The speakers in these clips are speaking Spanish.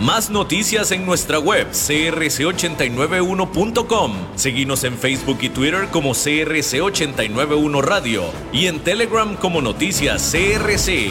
Más noticias en nuestra web crc891.com. Seguimos en Facebook y Twitter como CRC891 Radio y en Telegram como Noticias CRC.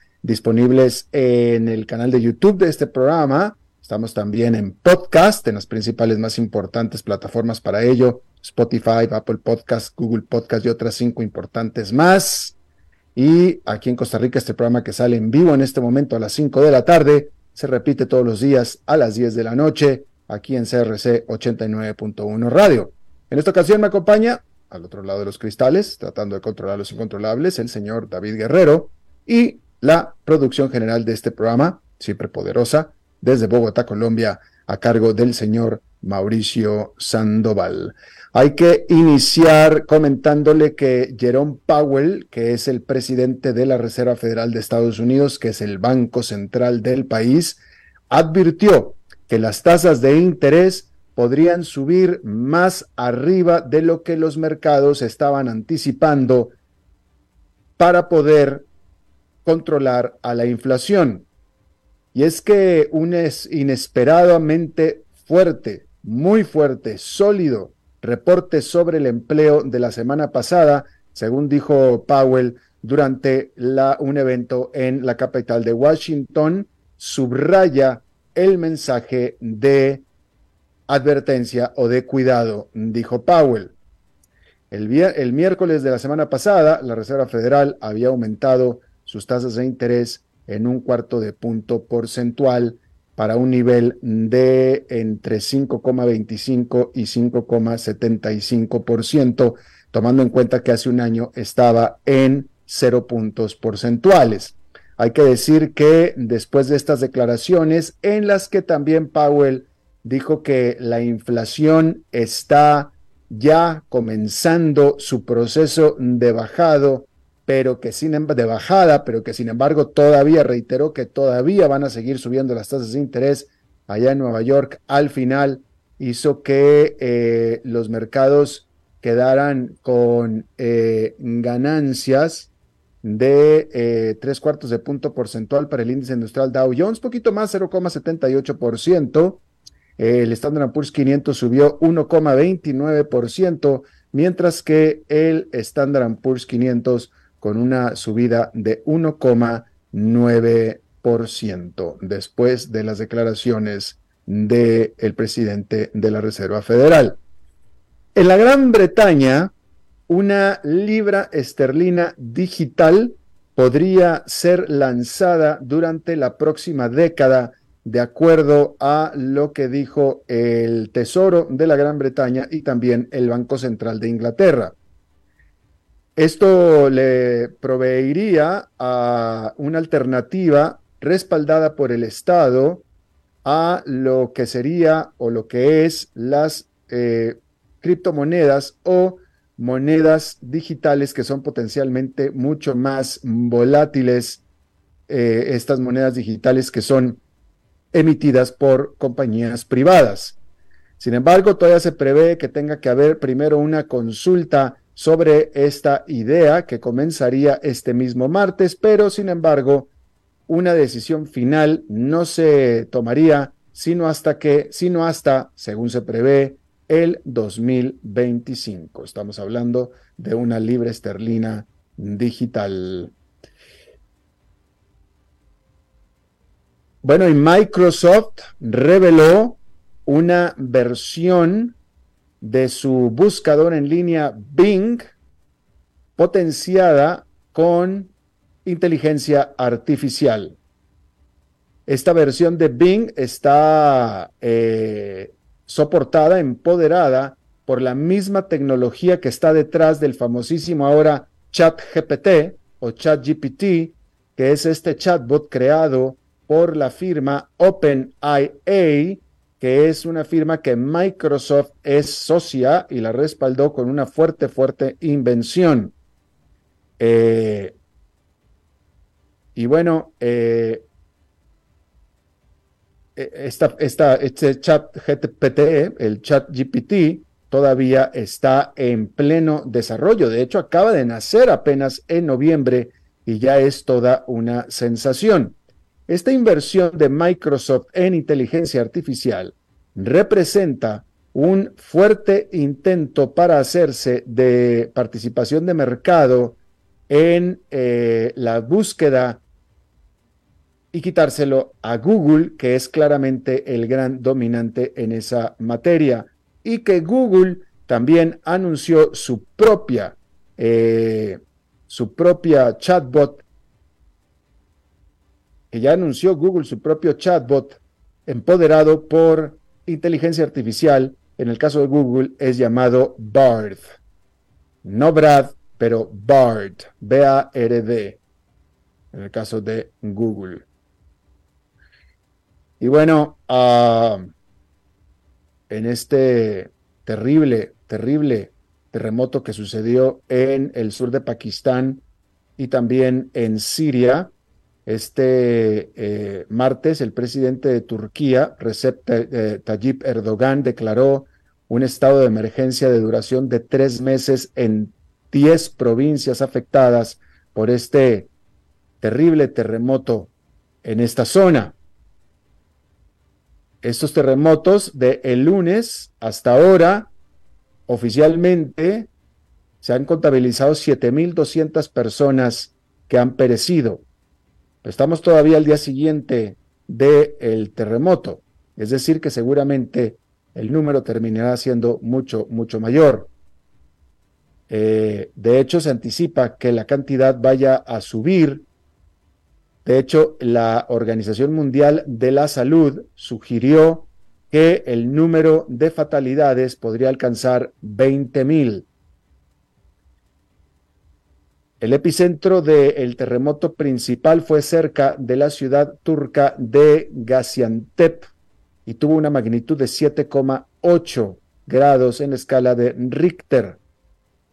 disponibles en el canal de YouTube de este programa. Estamos también en podcast, en las principales más importantes plataformas para ello, Spotify, Apple Podcast, Google Podcast y otras cinco importantes más. Y aquí en Costa Rica, este programa que sale en vivo en este momento a las 5 de la tarde, se repite todos los días a las 10 de la noche, aquí en CRC 89.1 Radio. En esta ocasión me acompaña, al otro lado de los cristales, tratando de controlar los incontrolables, el señor David Guerrero y la producción general de este programa, siempre poderosa, desde Bogotá, Colombia, a cargo del señor Mauricio Sandoval. Hay que iniciar comentándole que Jerome Powell, que es el presidente de la Reserva Federal de Estados Unidos, que es el banco central del país, advirtió que las tasas de interés podrían subir más arriba de lo que los mercados estaban anticipando para poder controlar a la inflación. Y es que un inesperadamente fuerte, muy fuerte, sólido reporte sobre el empleo de la semana pasada, según dijo Powell durante un evento en la capital de Washington, subraya el mensaje de advertencia o de cuidado, dijo Powell. El, el miércoles de la semana pasada, la Reserva Federal había aumentado sus tasas de interés en un cuarto de punto porcentual para un nivel de entre 5,25 y 5,75%, tomando en cuenta que hace un año estaba en cero puntos porcentuales. Hay que decir que después de estas declaraciones, en las que también Powell dijo que la inflación está ya comenzando su proceso de bajado, pero que sin de bajada, pero que sin embargo todavía reiteró que todavía van a seguir subiendo las tasas de interés allá en Nueva York, al final hizo que eh, los mercados quedaran con eh, ganancias de eh, tres cuartos de punto porcentual para el índice industrial Dow Jones, poquito más, 0,78%. El Standard Poor's 500 subió 1,29%, mientras que el Standard Poor's 500 con una subida de 1,9% después de las declaraciones del presidente de la Reserva Federal. En la Gran Bretaña, una libra esterlina digital podría ser lanzada durante la próxima década, de acuerdo a lo que dijo el Tesoro de la Gran Bretaña y también el Banco Central de Inglaterra. Esto le proveería a una alternativa respaldada por el Estado a lo que sería o lo que es las eh, criptomonedas o monedas digitales que son potencialmente mucho más volátiles, eh, estas monedas digitales que son emitidas por compañías privadas. Sin embargo, todavía se prevé que tenga que haber primero una consulta sobre esta idea que comenzaría este mismo martes, pero sin embargo, una decisión final no se tomaría sino hasta que, sino hasta, según se prevé, el 2025. Estamos hablando de una libre esterlina digital. Bueno, y Microsoft reveló una versión de su buscador en línea Bing potenciada con inteligencia artificial. Esta versión de Bing está eh, soportada, empoderada por la misma tecnología que está detrás del famosísimo ahora ChatGPT o ChatGPT, que es este chatbot creado por la firma OpenIA, que es una firma que Microsoft es socia y la respaldó con una fuerte, fuerte invención. Eh, y bueno, eh, e, esta, este chat GPT, el chat GPT, todavía está en pleno desarrollo. De hecho, acaba de nacer apenas en noviembre y ya es toda una sensación. Esta inversión de Microsoft en inteligencia artificial representa un fuerte intento para hacerse de participación de mercado en eh, la búsqueda y quitárselo a Google, que es claramente el gran dominante en esa materia, y que Google también anunció su propia, eh, su propia chatbot que ya anunció Google su propio chatbot empoderado por inteligencia artificial. En el caso de Google es llamado Bard. No Brad, pero Bard. B-A-R-D. En el caso de Google. Y bueno, ah, en este terrible, terrible terremoto que sucedió en el sur de Pakistán y también en Siria, este eh, martes, el presidente de Turquía, Recep eh, Tayyip Erdogan, declaró un estado de emergencia de duración de tres meses en diez provincias afectadas por este terrible terremoto en esta zona. Estos terremotos de el lunes hasta ahora, oficialmente, se han contabilizado 7.200 personas que han perecido. Estamos todavía al día siguiente del terremoto, es decir, que seguramente el número terminará siendo mucho, mucho mayor. Eh, de hecho, se anticipa que la cantidad vaya a subir. De hecho, la Organización Mundial de la Salud sugirió que el número de fatalidades podría alcanzar 20 mil. El epicentro del terremoto principal fue cerca de la ciudad turca de Gaziantep y tuvo una magnitud de 7,8 grados en la escala de Richter.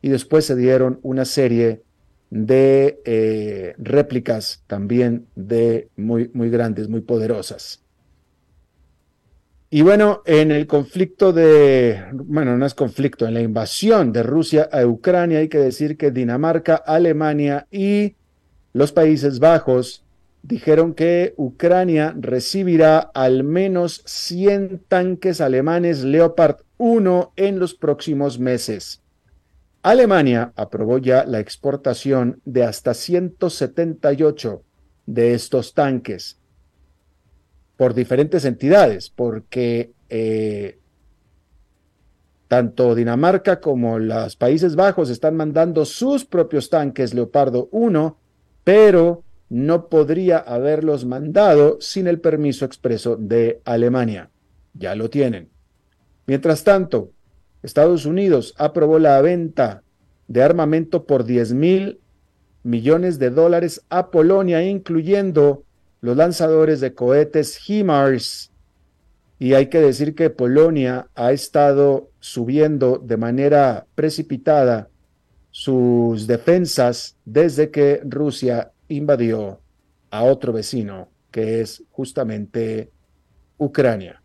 Y después se dieron una serie de eh, réplicas también de muy, muy grandes, muy poderosas. Y bueno, en el conflicto de, bueno, no es conflicto, en la invasión de Rusia a Ucrania, hay que decir que Dinamarca, Alemania y los Países Bajos dijeron que Ucrania recibirá al menos 100 tanques alemanes Leopard 1 en los próximos meses. Alemania aprobó ya la exportación de hasta 178 de estos tanques por diferentes entidades, porque eh, tanto Dinamarca como los Países Bajos están mandando sus propios tanques Leopardo 1, pero no podría haberlos mandado sin el permiso expreso de Alemania. Ya lo tienen. Mientras tanto, Estados Unidos aprobó la venta de armamento por 10 mil millones de dólares a Polonia, incluyendo los lanzadores de cohetes HIMARS. Y hay que decir que Polonia ha estado subiendo de manera precipitada sus defensas desde que Rusia invadió a otro vecino, que es justamente Ucrania.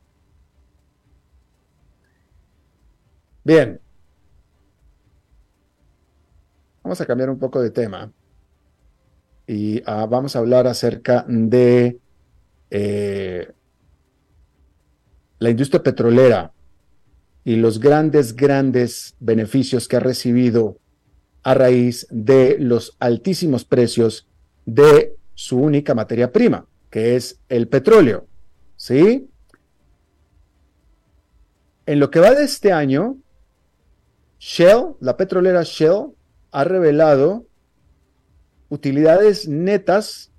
Bien, vamos a cambiar un poco de tema y ah, vamos a hablar acerca de eh, la industria petrolera y los grandes, grandes beneficios que ha recibido a raíz de los altísimos precios de su única materia prima, que es el petróleo. ¿Sí? En lo que va de este año, Shell, la petrolera Shell, ha revelado utilidades netas.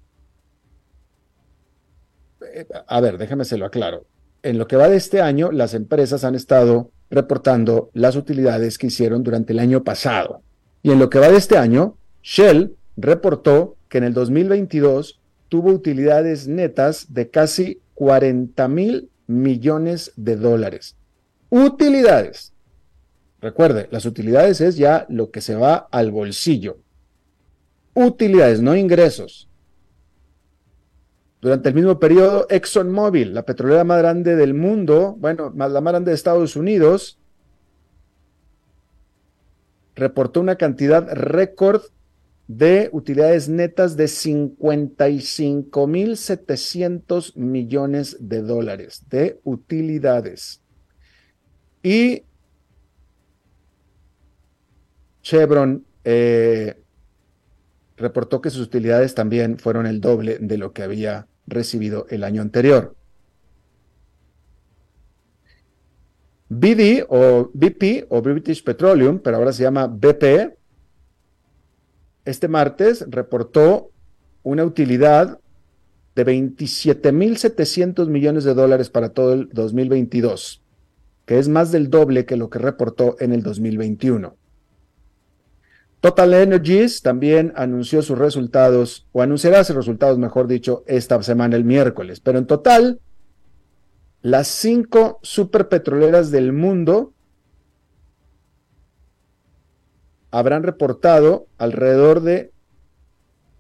Eh, a ver, déjame se lo aclaro. En lo que va de este año, las empresas han estado reportando las utilidades que hicieron durante el año pasado. Y en lo que va de este año, Shell reportó que en el 2022 tuvo utilidades netas de casi 40 mil millones de dólares. Utilidades. Recuerde, las utilidades es ya lo que se va al bolsillo. Utilidades, no ingresos. Durante el mismo periodo, ExxonMobil, la petrolera más grande del mundo, bueno, la más grande de Estados Unidos, reportó una cantidad récord de utilidades netas de 55.700 millones de dólares de utilidades. Y Chevron eh, reportó que sus utilidades también fueron el doble de lo que había recibido el año anterior. BD o BP o British Petroleum, pero ahora se llama BP, este martes reportó una utilidad de 27.700 millones de dólares para todo el 2022, que es más del doble que lo que reportó en el 2021. Total Energies también anunció sus resultados, o anunciará sus resultados, mejor dicho, esta semana, el miércoles. Pero en total, las cinco superpetroleras del mundo habrán reportado alrededor de,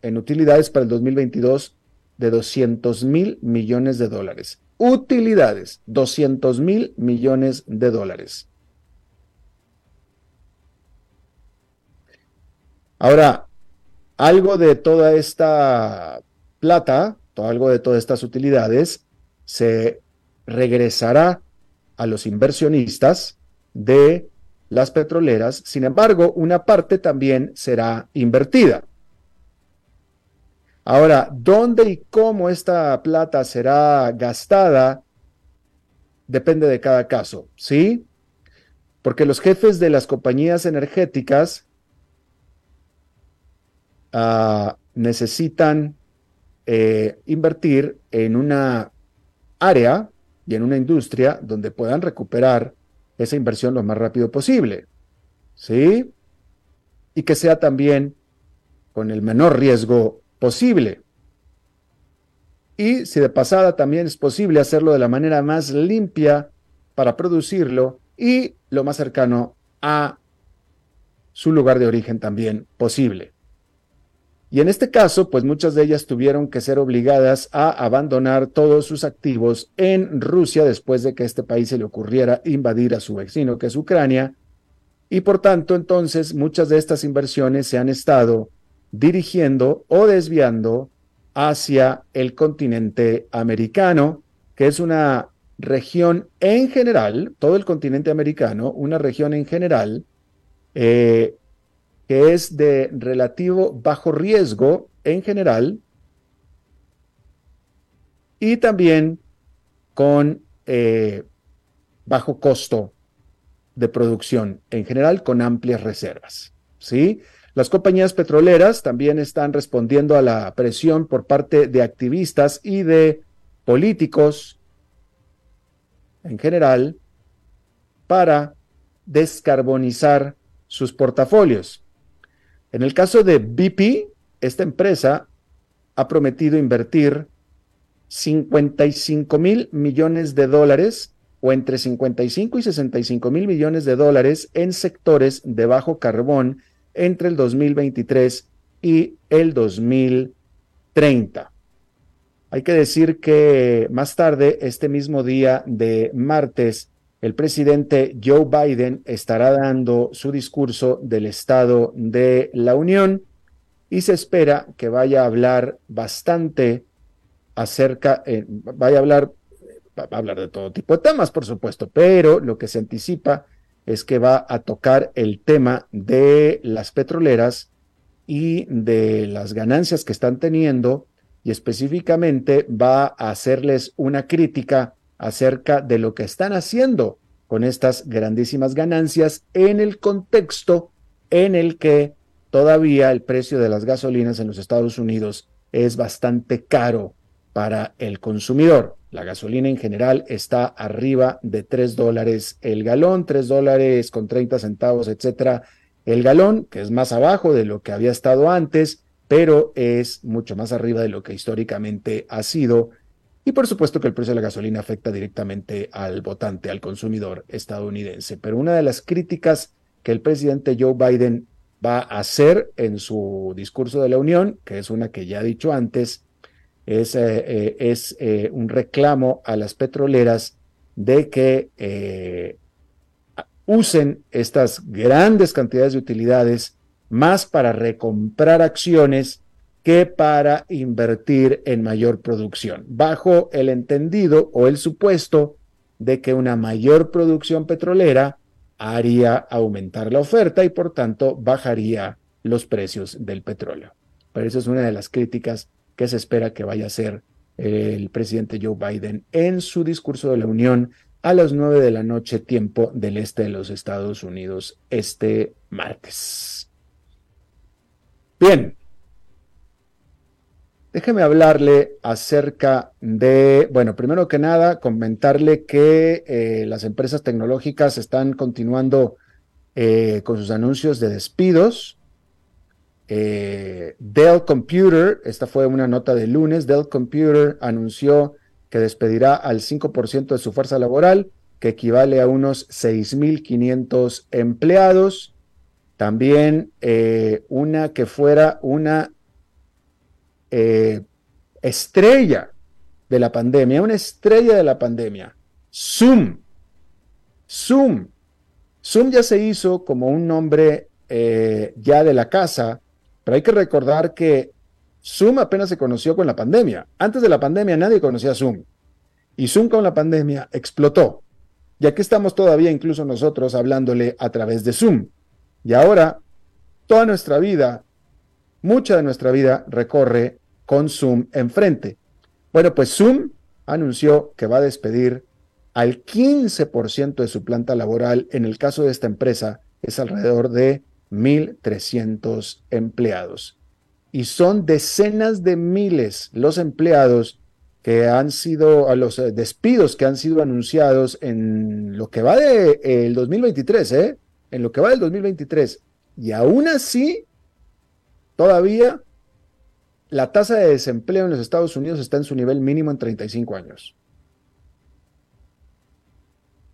en utilidades para el 2022, de 200 mil millones de dólares. Utilidades, 200 mil millones de dólares. Ahora, algo de toda esta plata, algo de todas estas utilidades, se regresará a los inversionistas de las petroleras, sin embargo, una parte también será invertida. Ahora, ¿dónde y cómo esta plata será gastada? Depende de cada caso, ¿sí? Porque los jefes de las compañías energéticas ah, necesitan eh, invertir en una área y en una industria donde puedan recuperar esa inversión lo más rápido posible. ¿Sí? Y que sea también con el menor riesgo posible. Y si de pasada también es posible hacerlo de la manera más limpia para producirlo y lo más cercano a su lugar de origen también posible. Y en este caso, pues muchas de ellas tuvieron que ser obligadas a abandonar todos sus activos en Rusia después de que este país se le ocurriera invadir a su vecino, que es Ucrania. Y por tanto, entonces, muchas de estas inversiones se han estado dirigiendo o desviando hacia el continente americano, que es una región en general, todo el continente americano, una región en general, eh, que es de relativo bajo riesgo en general y también con eh, bajo costo de producción en general con amplias reservas. ¿sí? Las compañías petroleras también están respondiendo a la presión por parte de activistas y de políticos en general para descarbonizar sus portafolios. En el caso de BP, esta empresa ha prometido invertir 55 mil millones de dólares o entre 55 y 65 mil millones de dólares en sectores de bajo carbón entre el 2023 y el 2030. Hay que decir que más tarde, este mismo día de martes, el presidente Joe Biden estará dando su discurso del Estado de la Unión y se espera que vaya a hablar bastante acerca, eh, vaya a hablar, va a hablar de todo tipo de temas, por supuesto, pero lo que se anticipa es que va a tocar el tema de las petroleras y de las ganancias que están teniendo y específicamente va a hacerles una crítica acerca de lo que están haciendo con estas grandísimas ganancias en el contexto en el que todavía el precio de las gasolinas en los Estados Unidos es bastante caro para el consumidor. La gasolina en general está arriba de 3 dólares el galón, 3 dólares con 30 centavos, etcétera, el galón, que es más abajo de lo que había estado antes, pero es mucho más arriba de lo que históricamente ha sido. Y por supuesto que el precio de la gasolina afecta directamente al votante, al consumidor estadounidense. Pero una de las críticas que el presidente Joe Biden va a hacer en su discurso de la Unión, que es una que ya ha dicho antes, es, eh, eh, eh, un reclamo a las petroleras de que usen estas grandes cantidades de utilidades más para recomprar acciones que para invertir en mayor producción, bajo el entendido o el supuesto de que una mayor producción petrolera haría aumentar la oferta y por tanto bajaría los precios del petróleo. Pero esa es una de las críticas que se espera que vaya a ser el presidente Joe Biden en su discurso de la Unión a las nueve de la noche, tiempo del este de los Estados Unidos, este martes. Bien, déjeme hablarle acerca de, bueno, primero que nada, comentarle que eh, las empresas tecnológicas están continuando eh, con sus anuncios de despidos. Eh, Dell Computer, esta fue una nota de lunes, Dell Computer anunció que despedirá al 5% de su fuerza laboral, que equivale a unos 6.500 empleados. También una que fuera una eh, estrella de la pandemia, una estrella de la pandemia, Zoom. Zoom. Zoom ya se hizo como un nombre ya de la casa pero hay que recordar que Zoom apenas se conoció con la pandemia. Antes de la pandemia nadie conocía Zoom. Y Zoom con la pandemia explotó. Y aquí estamos todavía incluso nosotros hablándole a través de Zoom. Y ahora toda nuestra vida, mucha de nuestra vida recorre con Zoom enfrente. Bueno, pues Zoom anunció que va a despedir al 15% de su planta laboral. En el caso de esta empresa es alrededor de 1.300 empleados. Y son decenas de miles los empleados que han sido, los eh, despidos que han sido anunciados en lo que va del de, 2023, ¿eh? En lo que va del 2023. Y aún así, todavía la tasa de desempleo en los Estados Unidos está en su nivel mínimo en 35 años.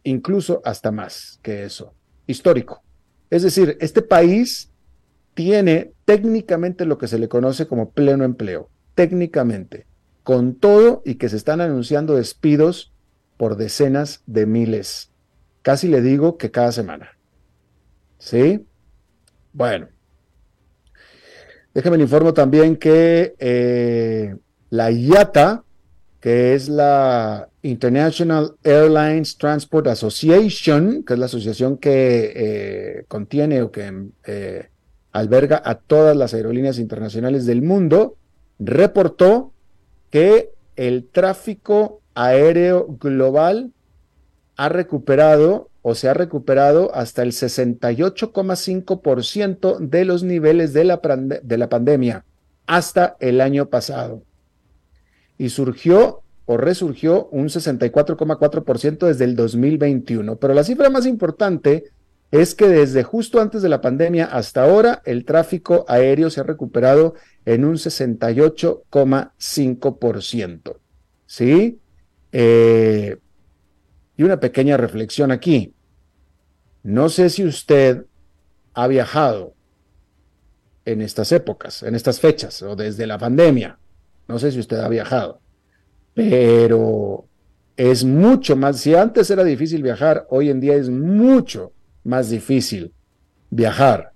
Incluso hasta más que eso. Histórico. Es decir, este país tiene técnicamente lo que se le conoce como pleno empleo, técnicamente, con todo y que se están anunciando despidos por decenas de miles. Casi le digo que cada semana. ¿Sí? Bueno. Déjeme le informo también que eh, la IATA, que es la International Airlines Transport Association, que es la asociación que eh, contiene o que eh, alberga a todas las aerolíneas internacionales del mundo, reportó que el tráfico aéreo global ha recuperado o se ha recuperado hasta el 68,5% de los niveles de la, de la pandemia hasta el año pasado. Y surgió o resurgió un 64,4% desde el 2021. Pero la cifra más importante es que desde justo antes de la pandemia hasta ahora el tráfico aéreo se ha recuperado en un 68,5%. ¿Sí? Eh, y una pequeña reflexión aquí. No sé si usted ha viajado en estas épocas, en estas fechas o desde la pandemia. No sé si usted ha viajado, pero es mucho más, si antes era difícil viajar, hoy en día es mucho más difícil viajar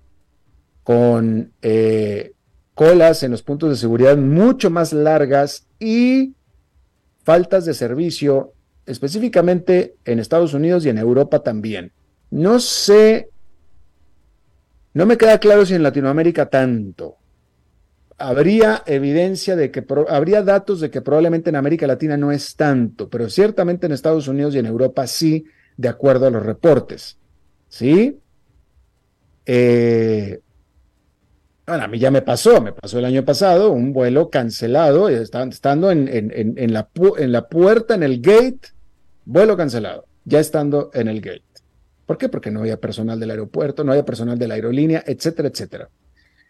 con eh, colas en los puntos de seguridad mucho más largas y faltas de servicio específicamente en Estados Unidos y en Europa también. No sé, no me queda claro si en Latinoamérica tanto. Habría evidencia de que, habría datos de que probablemente en América Latina no es tanto, pero ciertamente en Estados Unidos y en Europa sí, de acuerdo a los reportes. ¿Sí? Eh, bueno, a mí ya me pasó, me pasó el año pasado, un vuelo cancelado, estando en, en, en la puerta, en el gate Vuelo cancelado, ya estando en el gate. ¿Por qué? Porque no había personal del aeropuerto, no había personal de la aerolínea, etcétera, etcétera.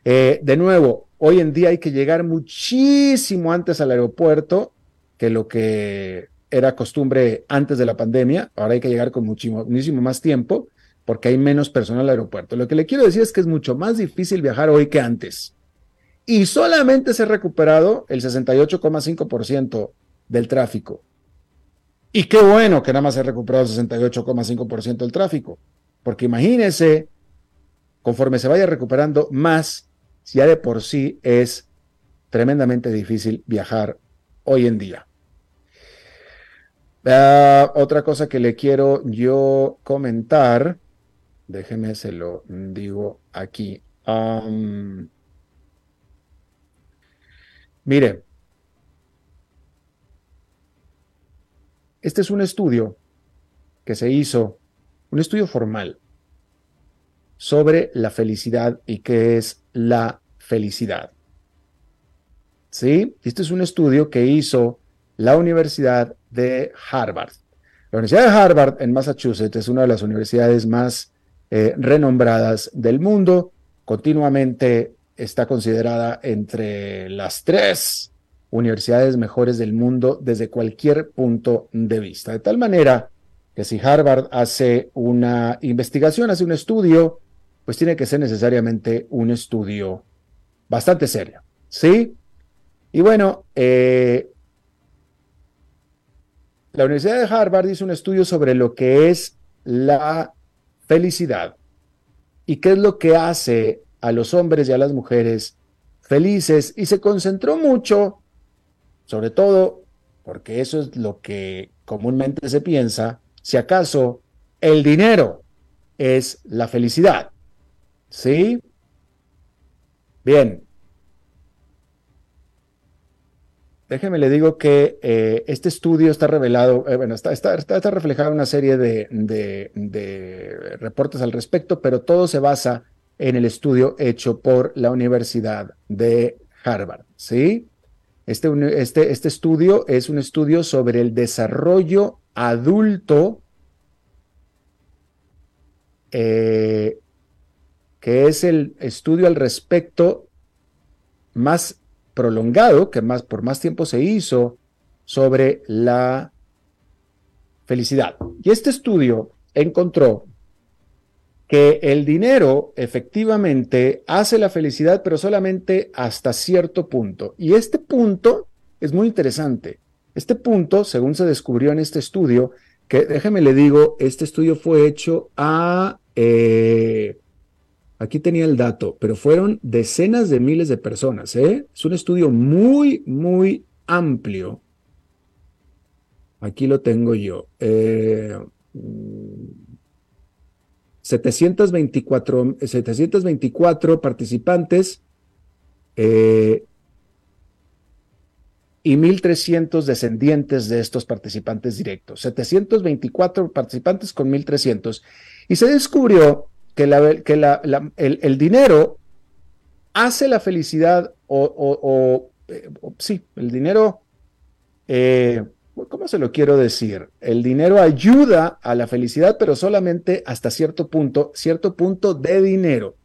Eh, de nuevo, hoy en día hay que llegar muchísimo antes al aeropuerto que lo que era costumbre antes de la pandemia. Ahora hay que llegar con muchísimo, muchísimo más tiempo porque hay menos personal al aeropuerto. Lo que le quiero decir es que es mucho más difícil viajar hoy que antes. Y solamente se ha recuperado el 68,5% del tráfico. Y qué bueno que nada más se ha recuperado el 68,5% del tráfico, porque imagínense, conforme se vaya recuperando más, ya de por sí es tremendamente difícil viajar hoy en día. Ah, otra cosa que le quiero yo comentar, déjeme se lo digo aquí. mire, Este es un estudio que se hizo, un estudio formal sobre la felicidad y qué es la felicidad. ¿Sí? Este es un estudio que hizo la Universidad de Harvard. La Universidad de Harvard en Massachusetts es una de las universidades más eh, renombradas del mundo. Continuamente está considerada entre las tres universidades mejores del mundo desde cualquier punto de vista. De tal manera que si Harvard hace una investigación, hace un estudio, pues tiene que ser necesariamente un estudio bastante serio. ¿Sí? Y bueno, eh, la Universidad de Harvard hizo un estudio sobre lo que es la felicidad y qué es lo que hace a los hombres y a las mujeres felices y se concentró mucho sobre todo porque eso es lo que comúnmente se piensa, si acaso el dinero es la felicidad. ¿Sí? Bien. Déjeme le digo que eh, este estudio está revelado, eh, bueno, está, está, está, reflejado en una serie de, de reportes al respecto, pero todo se basa en el estudio hecho por la Universidad de Harvard. ¿Sí? Este, este, este, estudio es un estudio sobre el desarrollo adulto, eh, que es el estudio al respecto más prolongado, que más, por más tiempo se hizo, sobre la felicidad. Y este estudio encontró que el dinero efectivamente hace la felicidad, pero solamente hasta cierto punto. Y este punto es muy interesante. Este punto, según se descubrió en este estudio, que déjeme le digo, este estudio fue hecho a... Eh, aquí tenía el dato, pero fueron decenas de miles de personas. ¿eh? Es un estudio muy, muy amplio. Aquí lo tengo yo. Eh, 724, 724 participantes. Eh, y 1.300 descendientes de estos participantes directos, 724 participantes con 1.300. Y se descubrió que, la, que la, el, dinero hace la felicidad o, eh, sí, el dinero, eh, ¿cómo se lo quiero decir? El dinero ayuda a la felicidad, pero solamente hasta cierto punto, cierto punto de dinero.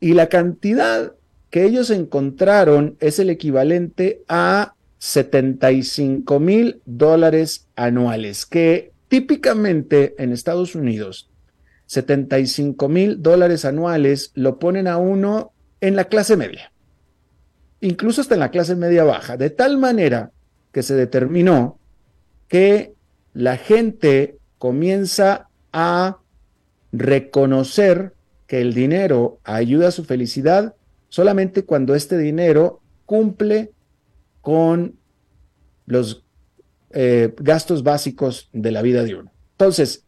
Y la cantidad que ellos encontraron es el equivalente a 75 mil dólares anuales, que típicamente en Estados Unidos, 75 mil dólares anuales lo ponen a uno en la clase media, incluso hasta en la clase media baja, de tal manera que se determinó que la gente comienza a reconocer que el dinero ayuda a su felicidad solamente cuando este dinero cumple con los eh, gastos básicos de la vida de uno. Entonces,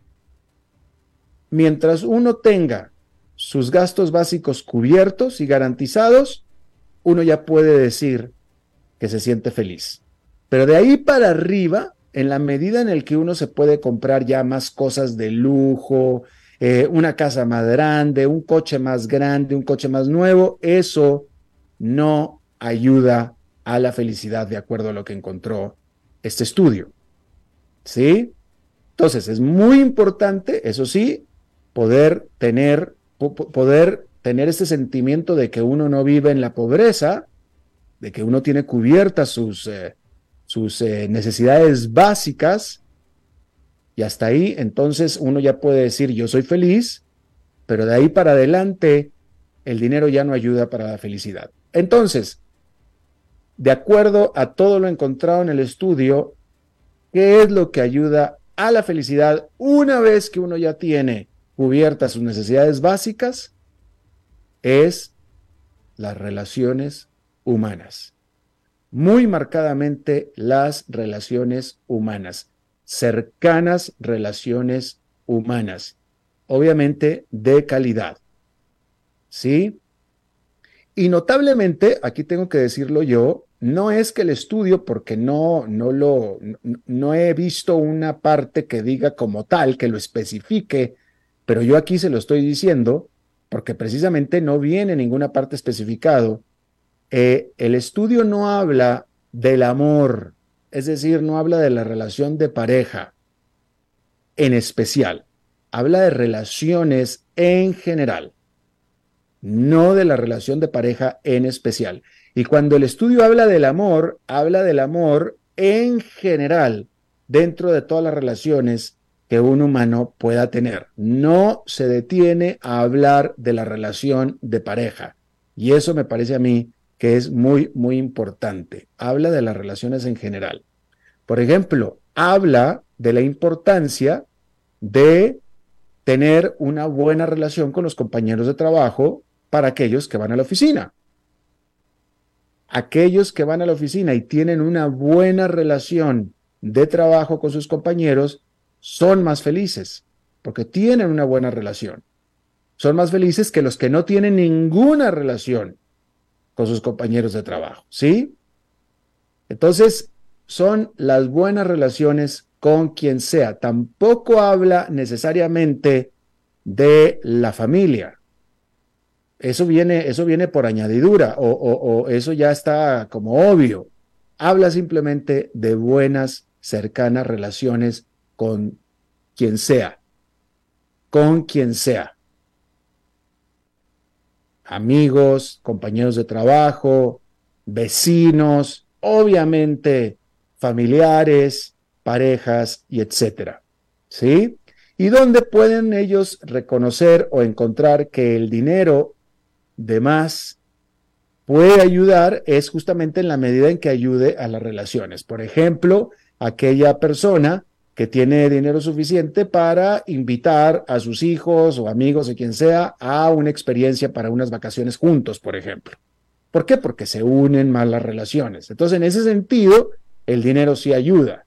mientras uno tenga sus gastos básicos cubiertos y garantizados, uno ya puede decir que se siente feliz. Pero de ahí para arriba, en la medida en el que uno se puede comprar ya más cosas de lujo, eh, una casa más grande, un coche más grande, un coche más nuevo, eso no ayuda a la felicidad de acuerdo a lo que encontró este estudio. ¿Sí? Entonces, es muy importante, eso sí, poder tener, poder tener este sentimiento de que uno no vive en la pobreza, de que uno tiene cubiertas sus, eh, sus eh, necesidades básicas, y hasta ahí entonces uno ya puede decir yo soy feliz, pero de ahí para adelante el dinero ya no ayuda para la felicidad. Entonces, de acuerdo a todo lo encontrado en el estudio, ¿qué es lo que ayuda a la felicidad una vez que uno ya tiene cubiertas sus necesidades básicas? Es las relaciones humanas. Muy marcadamente las relaciones humanas cercanas relaciones humanas, obviamente de calidad. ¿Sí? Y notablemente, aquí tengo que decirlo yo, no es que el estudio, porque no, no lo, no, he visto una parte que diga como tal, que lo especifique, pero yo aquí se lo estoy diciendo, porque precisamente no viene ninguna parte especificado. Eh, el estudio no habla del amor, es decir, no habla de la relación de pareja en especial, habla de relaciones en general, no de la relación de pareja en especial. Y cuando el estudio habla del amor, habla del amor en general dentro de todas las relaciones que un humano pueda tener. No se detiene a hablar de la relación de pareja. Y eso me parece a mí que es muy, muy importante. Habla de las relaciones en general. Por ejemplo, habla de la importancia de tener una buena relación con los compañeros de trabajo para aquellos que van a la oficina. Aquellos que van a la oficina y tienen una buena relación de trabajo con sus compañeros son más felices porque tienen una buena relación. Son más felices que los que no tienen ninguna relación con sus compañeros de trabajo, ¿sí? Entonces, son las buenas relaciones con quien sea. Tampoco habla necesariamente de la familia. Eso viene, eso viene por añadidura o, o eso ya está como obvio. Habla simplemente de buenas, cercanas relaciones con quien sea. Con quien sea amigos, compañeros de trabajo, vecinos, obviamente familiares, parejas y etcétera. ¿Sí? Y dónde pueden ellos reconocer o encontrar que el dinero de más puede ayudar es justamente en la medida en que ayude a las relaciones. Por ejemplo, aquella persona que tiene dinero suficiente para invitar a sus hijos o amigos o quien sea a una experiencia para unas vacaciones juntos, por ejemplo. ¿Por qué? Porque se unen más las relaciones. Entonces, en ese sentido, el dinero sí ayuda,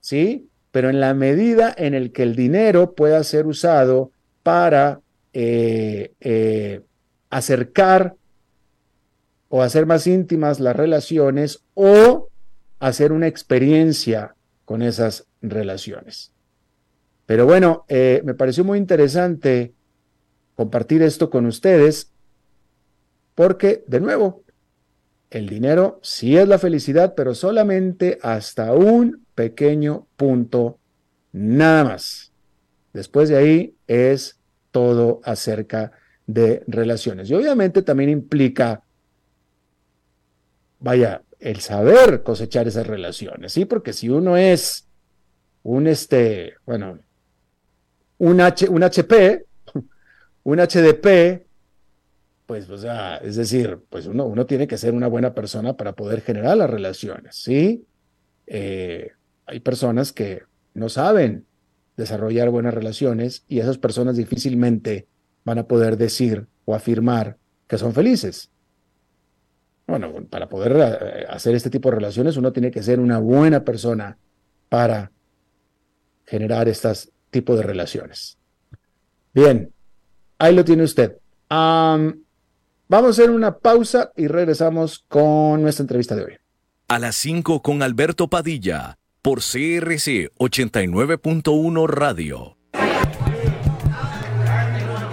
¿sí? Pero en la medida en el que el dinero pueda ser usado para eh, eh, acercar o hacer más íntimas las relaciones o hacer una experiencia con esas relaciones. Pero bueno, eh, me pareció muy interesante compartir esto con ustedes porque, de nuevo, el dinero sí es la felicidad, pero solamente hasta un pequeño punto, nada más. Después de ahí es todo acerca de relaciones. Y obviamente también implica, vaya, el saber cosechar esas relaciones, ¿sí? Porque si uno es un, este, bueno, un, H, un HP, un HDP, pues, o sea, es decir, pues uno, uno tiene que ser una buena persona para poder generar las relaciones, ¿sí? Eh, hay personas que no saben desarrollar buenas relaciones y esas personas difícilmente van a poder decir o afirmar que son felices. Bueno, para poder eh, hacer este tipo de relaciones uno tiene que ser una buena persona para generar estos tipos de relaciones. Bien, ahí lo tiene usted. vamos a hacer una pausa y regresamos con nuestra entrevista de hoy. A las 5 con Alberto Padilla por CRC 89.1 Radio.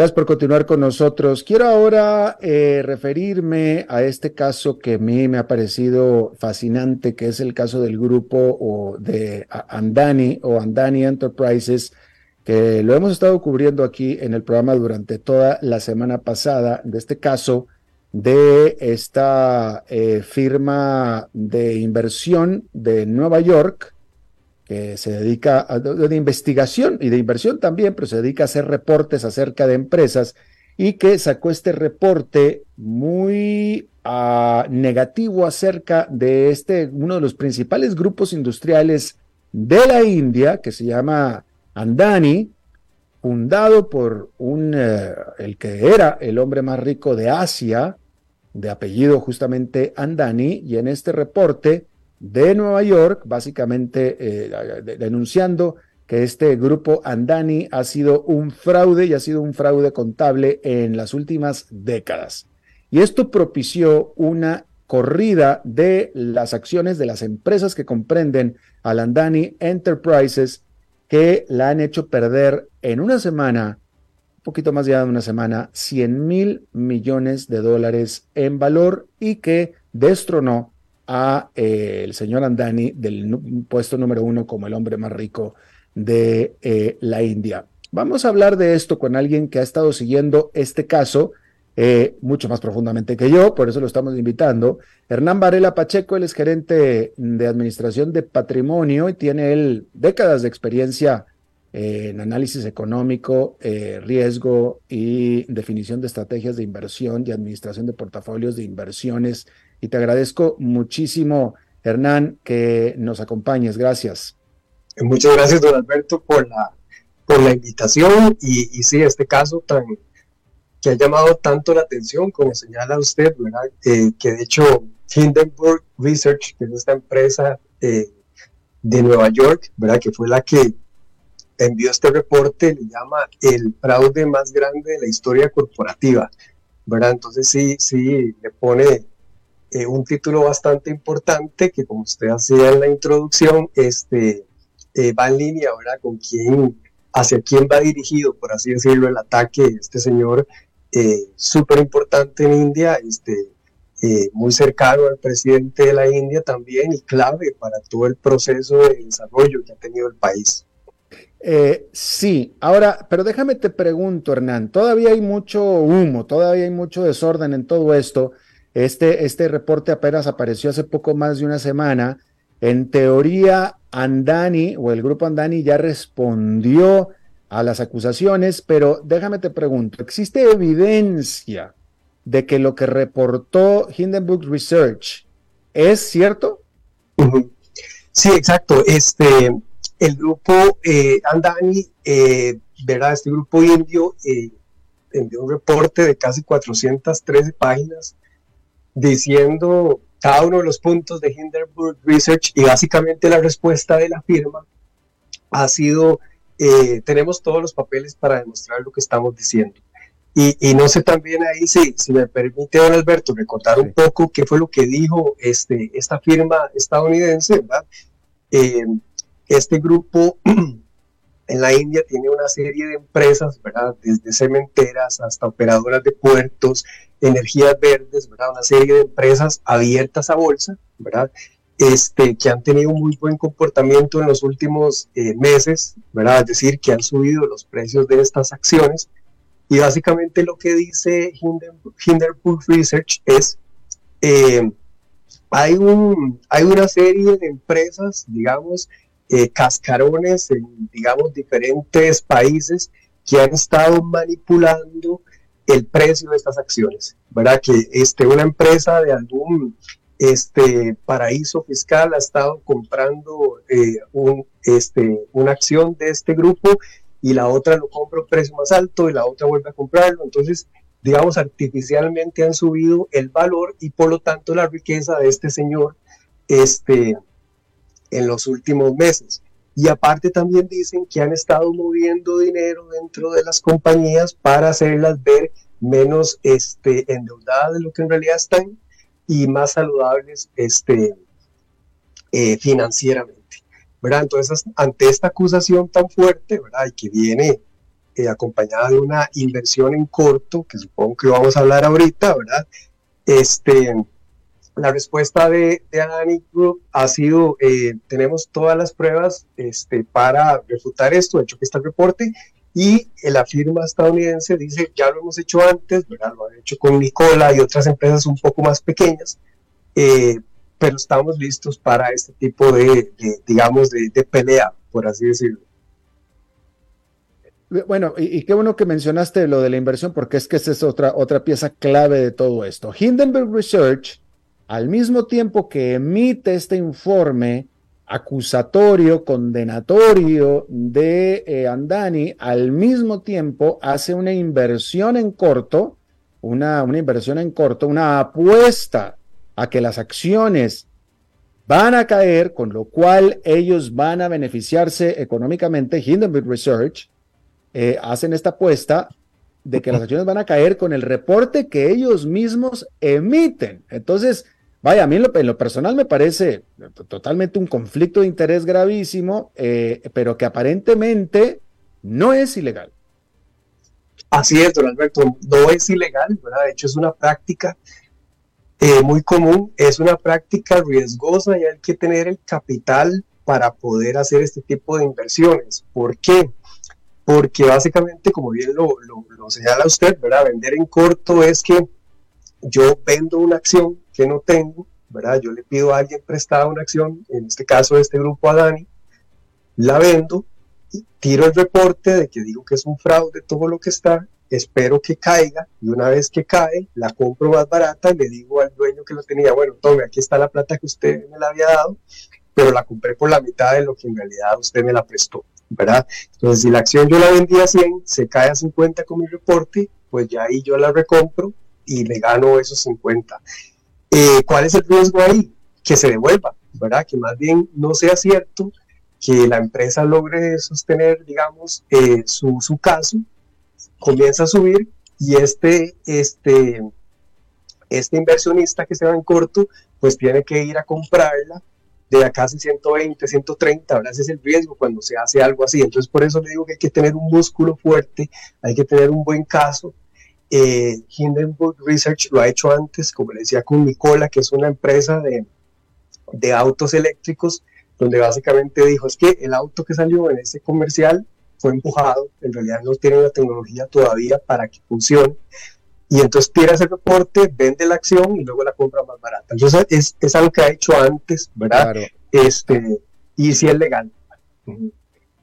Gracias por continuar con nosotros. Quiero ahora eh, referirme a este caso que a mí me ha parecido fascinante, que es el caso del grupo de Andani o Andani Enterprises, que lo hemos estado cubriendo aquí en el programa durante toda la semana pasada, de este caso de esta eh, firma de inversión de Nueva York, que se dedica a de investigación y de inversión también, pero se dedica a hacer reportes acerca de empresas y que sacó este reporte muy ah, negativo acerca de este, uno de los principales grupos industriales de la India, que se llama Andani, fundado por un, eh, el que era el hombre más rico de Asia, de apellido justamente Andani, y en este reporte de Nueva York, básicamente eh, denunciando que este grupo Andani ha sido un fraude y ha sido un fraude contable en las últimas décadas. Y esto propició una corrida de las acciones de las empresas que comprenden al Andani Enterprises que la han hecho perder en una semana, un poquito más allá de una semana, 100 mil millones de dólares en valor y que destronó a eh, el señor Andani del puesto número uno como el hombre más rico de eh, la India. Vamos a hablar de esto con alguien que ha estado siguiendo este caso eh, mucho más profundamente que yo, por eso lo estamos invitando. Hernán Varela Pacheco, él es gerente de administración de patrimonio y tiene él décadas de experiencia en análisis económico, riesgo y definición de estrategias de inversión y administración de portafolios de inversiones y te agradezco muchísimo, Hernán, que nos acompañes. Gracias. Muchas gracias, don Alberto, por la, por la invitación y, y sí, este caso tan que ha llamado tanto la atención, como señala usted, ¿verdad? Eh, que de hecho Hindenburg Research, que es esta empresa eh, de Nueva York, ¿verdad? Que fue la que envió este reporte, le llama el fraude más grande de la historia corporativa, ¿verdad? Entonces sí, sí, le pone eh, un título bastante importante que como usted hacía en la introducción, este, eh, va en línea ahora con quién, hacia quién va dirigido, por así decirlo, el ataque de este señor eh, súper importante en India, este, muy cercano al presidente de la India también y clave para todo el proceso de desarrollo que ha tenido el país. Eh, sí, ahora, pero déjame te pregunto, Hernán, todavía hay mucho humo, todavía hay mucho desorden en todo esto. Este, este reporte apenas apareció hace poco más de una semana. En teoría, Andani o el grupo Andani ya respondió a las acusaciones, pero déjame te pregunto, ¿existe evidencia de que lo que reportó Hindenburg Research es cierto? Sí, exacto. Este, el grupo eh, Andani, eh. Este grupo indio eh, envió un reporte de casi 413 páginas diciendo cada uno de los puntos de Hindenburg Research y básicamente la respuesta de la firma ha sido, eh, tenemos todos los papeles para demostrar lo que estamos diciendo. Y, no sé también ahí si, si me permite, don Alberto, recordar un poco qué fue lo que dijo este, esta firma estadounidense, ¿verdad? Eh, este grupo en la India tiene una serie de empresas, ¿verdad? Desde cementeras hasta operadoras de puertos, energías verdes, ¿verdad? Una serie de empresas abiertas a bolsa, ¿verdad? Este, que han tenido muy buen comportamiento en los últimos eh, meses, ¿verdad? Es decir, que han subido los precios de estas acciones. Y básicamente lo que dice Hindenburg Research es, eh, hay, un, hay una serie de empresas, digamos, eh, cascarones en, digamos, diferentes países que han estado manipulando el precio de estas acciones, ¿verdad? Que este, una empresa de algún este, paraíso fiscal ha estado comprando eh, un, este, una acción de este grupo y la otra lo compra a un precio más alto y la otra vuelve a comprarlo. Entonces, digamos, artificialmente han subido el valor y por lo tanto la riqueza de este señor este, en los últimos meses. Y aparte también dicen que han estado moviendo dinero dentro de las compañías para hacerlas ver menos este, endeudadas de lo que en realidad están y más saludables este, eh, financieramente. ¿verdad? Entonces, ante esta acusación tan fuerte, ¿verdad? Y que viene eh, acompañada de una inversión en corto, que supongo que vamos a hablar ahorita, ¿verdad? Este, la respuesta de, de Group ha sido, eh, tenemos todas las pruebas este, para refutar esto, de hecho que está el reporte, y la firma estadounidense dice, ya lo hemos hecho antes, ¿verdad? lo han hecho con Nicola y otras empresas un poco más pequeñas, eh, pero estamos listos para este tipo de, digamos, de, pelea, por así decirlo. Bueno, y, y, qué bueno que mencionaste lo de la inversión, porque es que esa es otra, otra pieza clave de todo esto. Hindenburg Research al mismo tiempo que emite este informe acusatorio, condenatorio de eh, Andani, al mismo tiempo hace una inversión en corto, una, una inversión en corto, una apuesta a que las acciones van a caer, con lo cual ellos van a beneficiarse económicamente. Hindenburg Research eh, hacen esta apuesta de que las acciones van a caer con el reporte que ellos mismos emiten. Entonces, Vaya, a mí en lo, personal me parece totalmente un conflicto de interés gravísimo, eh, pero que aparentemente no es ilegal. Así es, don Alberto, no es ilegal, ¿verdad? De hecho es una práctica eh, muy común, es una práctica riesgosa y hay que tener el capital para poder hacer este tipo de inversiones. ¿Por qué? Porque básicamente, como bien lo, lo señala usted, ¿verdad? Vender en corto es que yo vendo una acción que no tengo, ¿verdad? Yo le pido a alguien prestada una acción, en este caso de este grupo a Dani, la vendo, tiro el reporte de que digo que es un fraude todo lo que está, espero que caiga y una vez que cae, la compro más barata y le digo al dueño que lo tenía, bueno, tome, aquí está la plata que usted me la había dado, pero la compré por la mitad de lo que en realidad usted me la prestó, ¿verdad? Entonces, si la acción yo la vendí a 100, se cae a 50 con mi reporte, pues ya ahí yo la recompro y me gano esos 50. Eh, ¿Cuál es el riesgo ahí? Que se devuelva, ¿verdad? Que más bien no sea cierto que la empresa logre sostener, digamos, eh, su, su, caso, comienza a subir y este, este, este inversionista que se va en corto, pues tiene que ir a comprarla de a casi 120, 130, ahora ese es el riesgo cuando se hace algo así. Entonces, por eso le digo que hay que tener un músculo fuerte, hay que tener un buen caso eh, Hindenburg Research lo ha hecho antes, como le decía, con Nicola, que es una empresa de, autos eléctricos. donde básicamente dijo, es que el auto que salió en ese comercial fue empujado, en realidad no tiene la tecnología todavía para que funcione, y entonces tira ese reporte, vende la acción y luego la compra más barata. Entonces es, es algo que ha hecho antes, ¿verdad? Este, y si es legal.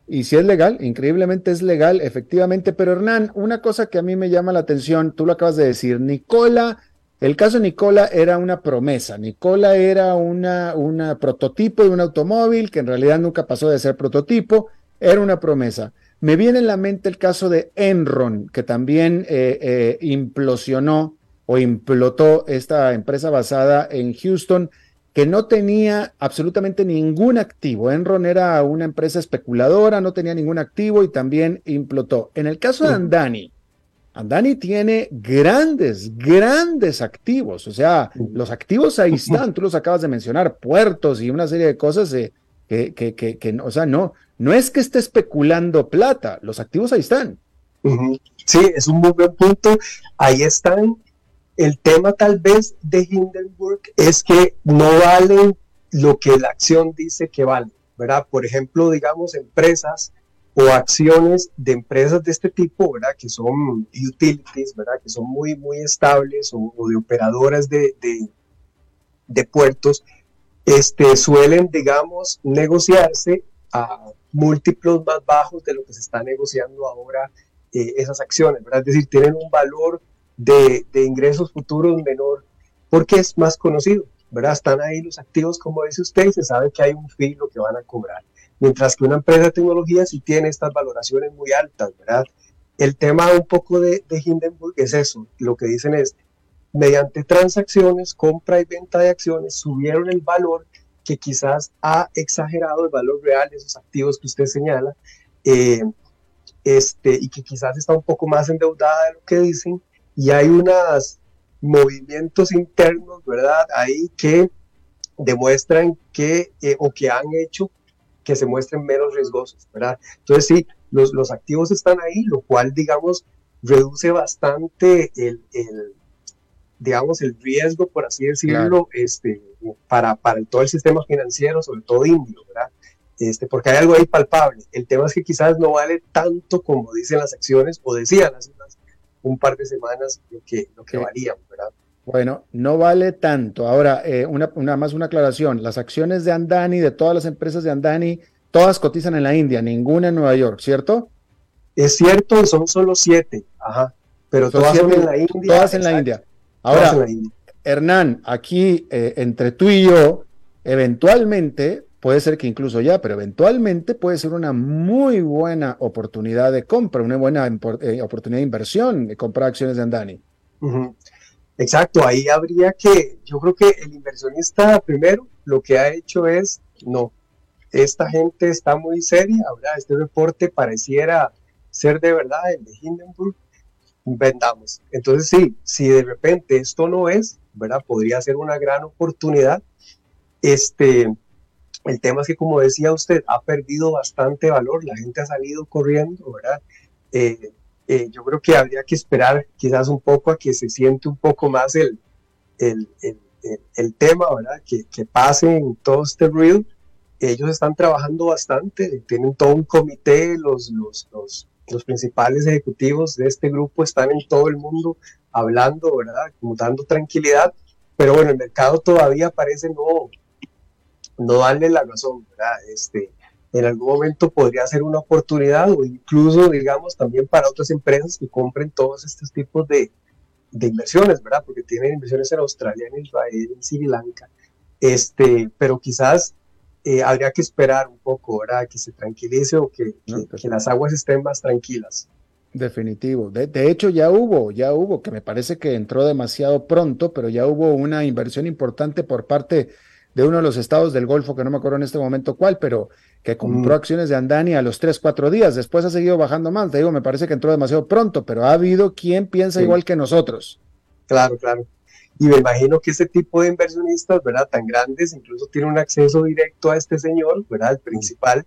Y si es legal, increíblemente es legal, efectivamente. Pero Hernán, una cosa que a mí me llama la atención, tú lo acabas de decir, Nicola, el caso Nicola era una promesa. Nicola era una prototipo de un automóvil que en realidad nunca pasó de ser prototipo, era una promesa. Me viene en la mente el caso de Enron, que también eh, eh, implosionó o implotó esta empresa basada en Houston, que no tenía absolutamente ningún activo. Enron era una empresa especuladora, no tenía ningún activo y también implotó. En el caso de Andani, Andani tiene grandes, grandes activos. O sea, los activos ahí están, tú los acabas de mencionar, puertos y una serie de cosas eh, que, que, que, que, o sea, no, no es que esté especulando plata, los activos ahí están. Sí, es un muy buen punto. Ahí están. El tema tal vez de Hindenburg es que no valen lo que la acción dice que vale, ¿verdad? Por ejemplo, digamos, empresas o acciones de empresas de este tipo, ¿verdad? Que son utilities, ¿verdad? Que son muy, muy estables o, de operadoras de, de, puertos, este, suelen, digamos, negociarse a múltiplos más bajos de lo que se está negociando ahora eh, esas acciones, ¿verdad? Es decir, tienen un valor de, ingresos futuros menor porque es más conocido, ¿verdad? Están ahí los activos, como dice usted, y se sabe que hay un filo que van a cobrar. Mientras que una empresa de tecnología sí tiene estas valoraciones muy altas, ¿verdad? El tema un poco de, de Hindenburg es eso, lo que dicen es, mediante transacciones, compra y venta de acciones, subieron el valor que quizás ha exagerado el valor real de esos activos que usted señala eh, este, y que quizás está un poco más endeudada de lo que dicen y hay unos movimientos internos, ¿verdad? Ahí que demuestran que eh, o que han hecho que se muestren menos riesgosos, ¿verdad? Entonces sí, los, los activos están ahí, lo cual, digamos, reduce bastante el, el digamos, el riesgo, por así decirlo, este, para, para todo el sistema financiero, sobre todo indio, ¿verdad? Este, porque hay algo ahí palpable. El tema es que quizás no vale tanto como dicen las acciones o decían hace un par de semanas lo que, lo que valían, ¿verdad? Bueno, no vale tanto. Ahora, eh, una, una, más una aclaración. Las acciones de Andani, de todas las empresas de Andani, todas cotizan en la India, ninguna en Nueva York, ¿cierto? Es cierto, son solo siete, ajá, pero todas son en la India. Todas en la India. Ahora, Hernán, aquí eh, entre tú y yo, eventualmente, puede ser que incluso ya, pero eventualmente puede ser una muy buena oportunidad de compra, una buena eh, oportunidad de inversión, de comprar acciones de Andani. Exacto, ahí habría que, yo creo que el inversionista primero lo que ha hecho es, no, esta gente está muy seria, ¿verdad? Este reporte pareciera ser de verdad el de Hindenburg, vendamos. Entonces sí, si de repente esto no es, ¿verdad? Podría ser una gran oportunidad. Este, el tema es que, como decía usted, ha perdido bastante valor, la gente ha salido corriendo, ¿verdad? Eh, eh, yo creo que habría que esperar quizás un poco a que se siente un poco más el, el, el, el tema, ¿verdad? Que, que, pase en todo este ruido. Ellos están trabajando bastante, tienen todo un comité, los, los, los, los principales ejecutivos de este grupo están en todo el mundo hablando, ¿verdad? Como dando tranquilidad, pero bueno, el mercado todavía parece no, no darle la razón, ¿verdad? Este, en algún momento podría ser una oportunidad o incluso, digamos, también para otras empresas que compren todos estos tipos de, de inversiones, ¿verdad? Porque tienen inversiones en Australia, en Israel, en Sri Lanka, este, pero quizás eh, habría que esperar un poco, ¿verdad? Que se tranquilice o que, que, las aguas estén más tranquilas. Definitivo. De, de, hecho, ya hubo, ya hubo, que me parece que entró demasiado pronto, pero ya hubo una inversión importante por parte de uno de los estados del Golfo, que no me acuerdo en este momento cuál, pero que compró mm. acciones de Andani a los tres, cuatro días. Después ha seguido bajando más. Te digo, me parece que entró demasiado pronto, pero ha habido quien piensa igual que nosotros. Claro, claro. Y me imagino que ese tipo de inversionistas, ¿verdad? Tan grandes, incluso tienen un acceso directo a este señor, ¿verdad? El principal.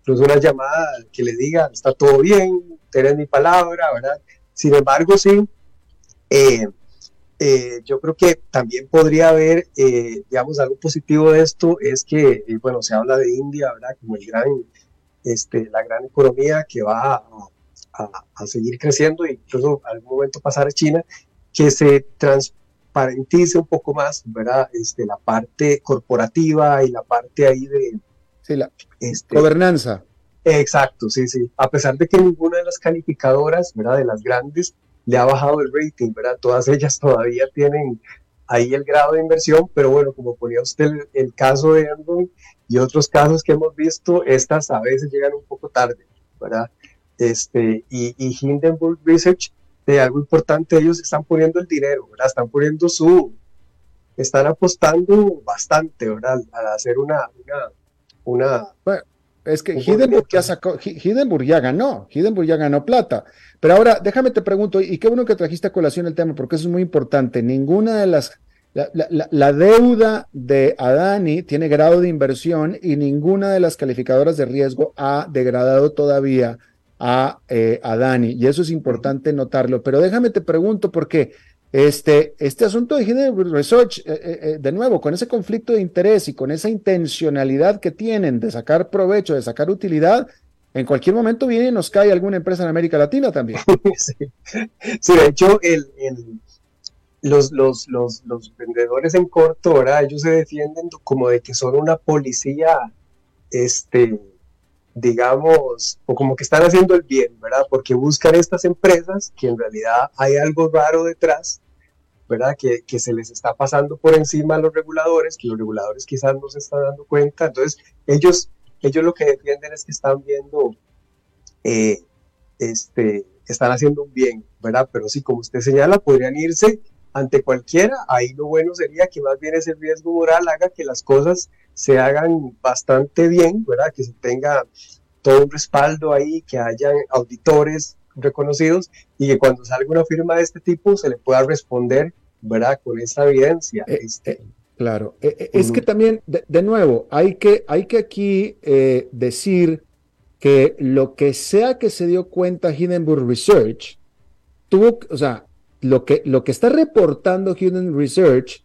Incluso una llamada que le diga, está todo bien, tienes mi palabra, ¿verdad? Sin embargo, sí, eh, eh, yo creo que también podría haber, eh, digamos, algo positivo de esto es que, eh, bueno, se habla de India, ¿verdad? Como el gran, este, la gran economía que va a, a, seguir creciendo e incluso algún momento pasar a China, que se transparentice un poco más, ¿verdad? Este, la parte corporativa y la parte ahí de... Sí, la este, gobernanza. Exacto, sí, sí. A pesar de que ninguna de las calificadoras, ¿verdad? De las grandes, le ha bajado el rating, ¿verdad? Todas ellas todavía tienen ahí el grado de inversión, pero bueno, como ponía usted el, caso de Enron y otros casos que hemos visto, estas a veces llegan un poco tarde, ¿verdad? Este, y, y Hindenburg Research, de algo importante, ellos están poniendo el dinero, ¿verdad? Están poniendo su, están apostando bastante, ¿verdad? A hacer una, una, una es que Hindenburg ya sacó, Hindenburg ya ganó, Hindenburg ya ganó plata. Pero ahora, déjame te pregunto, y qué bueno que trajiste a colación el tema, porque eso es muy importante. Ninguna de las, la, deuda de Adani tiene grado de inversión y ninguna de las calificadoras de riesgo ha degradado todavía a eh, Adani. Y eso es importante notarlo. Pero déjame te pregunto, porque este, este asunto de Hindenburg Research, eh, eh, de nuevo, con ese conflicto de interés y con esa intencionalidad que tienen de sacar provecho, de sacar utilidad, en cualquier momento viene y nos cae alguna empresa en América Latina también. sí. de hecho, el, los, los, los, los, vendedores en corto, ¿verdad? Ellos se defienden como de que son una policía, este, digamos, o como que están haciendo el bien, ¿verdad? Porque buscan estas empresas que en realidad hay algo raro detrás, ¿verdad? Que, que, se les está pasando por encima a los reguladores, que los reguladores quizás no se están dando cuenta. Entonces, ellos ellos lo que defienden es que están viendo, eh, este, están haciendo un bien, ¿verdad? Pero sí, como usted señala, podrían irse ante cualquiera. Ahí lo bueno sería que más bien ese riesgo moral haga que las cosas se hagan bastante bien, ¿verdad? Que se tenga todo un respaldo ahí, que hayan auditores reconocidos y que cuando salga una firma de este tipo se le pueda responder, ¿verdad? Con esa evidencia. Eh, este, eh, Claro, e, e, es que también, de, nuevo, hay que, hay que aquí eh, decir que lo que sea que se dio cuenta Hindenburg Research, tuvo, o sea, lo que, lo que está reportando Hindenburg Research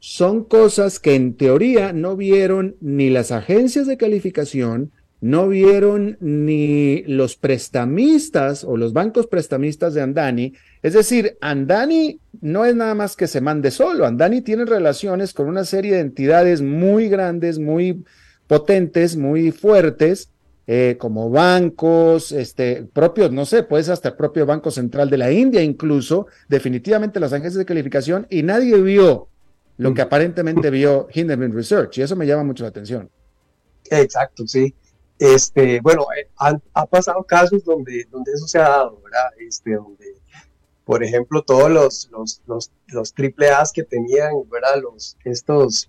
son cosas que en teoría no vieron ni las agencias de calificación, no vieron ni los prestamistas o los bancos prestamistas de Andani. Es decir, Andani no es nada más que se mande solo. Andani tiene relaciones con una serie de entidades muy grandes, muy potentes, muy fuertes, eh, como bancos, este, propios, no sé, pues hasta el propio Banco Central de la India, incluso, definitivamente las agencias de calificación, y nadie vio lo que aparentemente vio Hindenburg Research, y eso me llama mucho la atención. Exacto, sí. Este, bueno, eh, han, ha pasado casos donde, donde eso se ha dado, ¿verdad? Este, donde, por ejemplo, todos los, los, los, los triple A's que tenían, ¿verdad? Los, estos,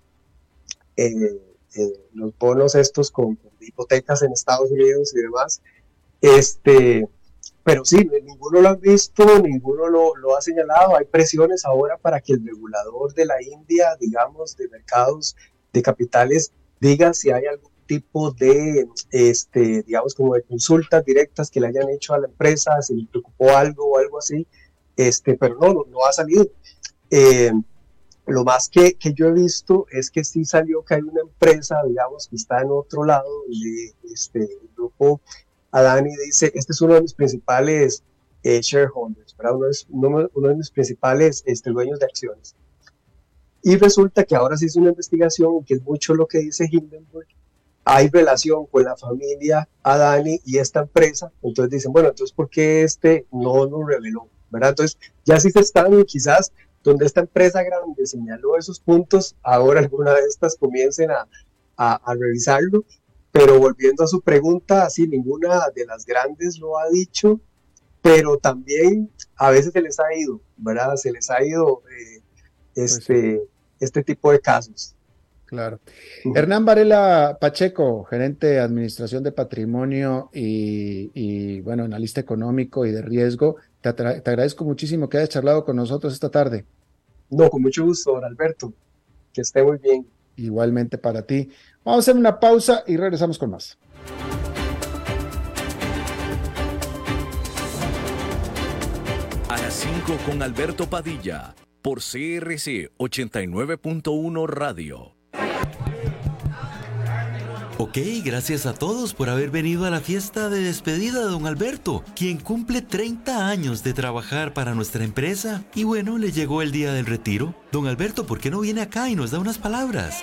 eh, eh, los bonos estos con, hipotecas en Estados Unidos y demás, este, pero sí, ninguno lo ha visto, ninguno lo, lo, ha señalado. Hay presiones ahora para que el regulador de la India, digamos, de mercados de capitales, diga si hay algún tipo de, este, digamos, como de consultas directas que le hayan hecho a la empresa, si le preocupó algo o algo así, este, pero no, no, ha salido. Eh, lo más que, que, yo he visto es que sí salió que hay una empresa, digamos, que está en otro lado, de este, grupo Adani dice, este es uno de mis principales eh, shareholders, es, uno, de mis principales este, dueños de acciones. Y resulta que ahora se hizo una investigación, que es mucho lo que dice Hindenburg, hay relación con la familia Adani y esta empresa, entonces dicen, bueno, entonces, ¿por qué este no lo reveló? ¿Verdad? Entonces, ya sí se están, quizás, donde esta empresa grande señaló esos puntos, ahora alguna de estas comiencen a, a, revisarlo, pero volviendo a su pregunta, así ninguna de las grandes lo ha dicho, pero también a veces se les ha ido, ¿verdad? Se les ha ido eh, pues este, este tipo de casos. Claro. Hernán Varela Pacheco, gerente de Administración de Patrimonio y, bueno, analista económico y de riesgo, te, agradezco muchísimo que hayas charlado con nosotros esta tarde. No, con mucho gusto, don Alberto. Que esté muy bien. Igualmente para ti. Vamos a hacer una pausa y regresamos con más. A las 5 con Alberto Padilla por CRC 89.1 Radio. Ok, gracias a todos por haber venido a la fiesta de despedida de don Alberto, quien cumple 30 años de trabajar para nuestra empresa. Y bueno, le llegó el día del retiro. Don Alberto, ¿por qué no viene acá y nos da unas palabras?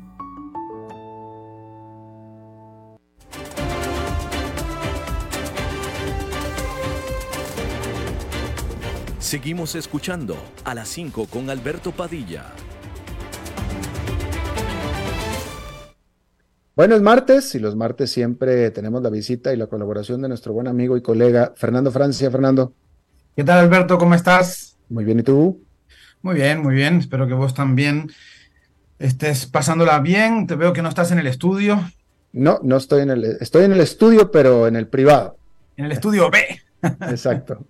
Seguimos escuchando a las 5 con Alberto Padilla. Bueno, es martes y los martes siempre tenemos la visita y la colaboración de nuestro buen amigo y colega Fernando Francia. Fernando. ¿Qué tal, Alberto? ¿Cómo estás? Muy bien, ¿y tú? Muy bien, muy bien. Espero que vos también estés pasándola bien. Te veo que no estás en el estudio. No, no estoy en el, estoy en el estudio, pero en el privado. En el estudio B. Exacto.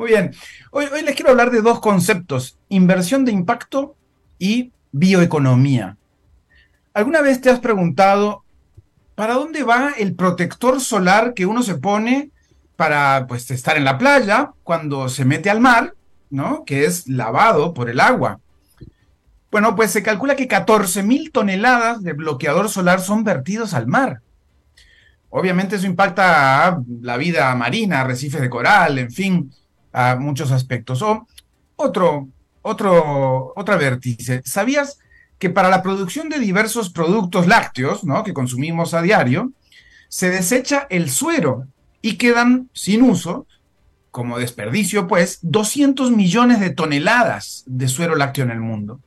Muy bien. Hoy, les quiero hablar de dos conceptos, inversión de impacto y bioeconomía. ¿Alguna vez te has preguntado para dónde va el protector solar que uno se pone para pues, estar en la playa cuando se mete al mar, ¿no? Que es lavado por el agua. Bueno, pues se calcula que 14 mil toneladas de bloqueador solar son vertidos al mar. Obviamente eso impacta a la vida marina, arrecifes de coral, en fin, a muchos aspectos. O otro, otro, otra vértice. ¿Sabías que para la producción de diversos productos lácteos, ¿no? que consumimos a diario, se desecha el suero y quedan sin uso, como desperdicio, pues, 200 millones de toneladas de suero lácteo en el mundo.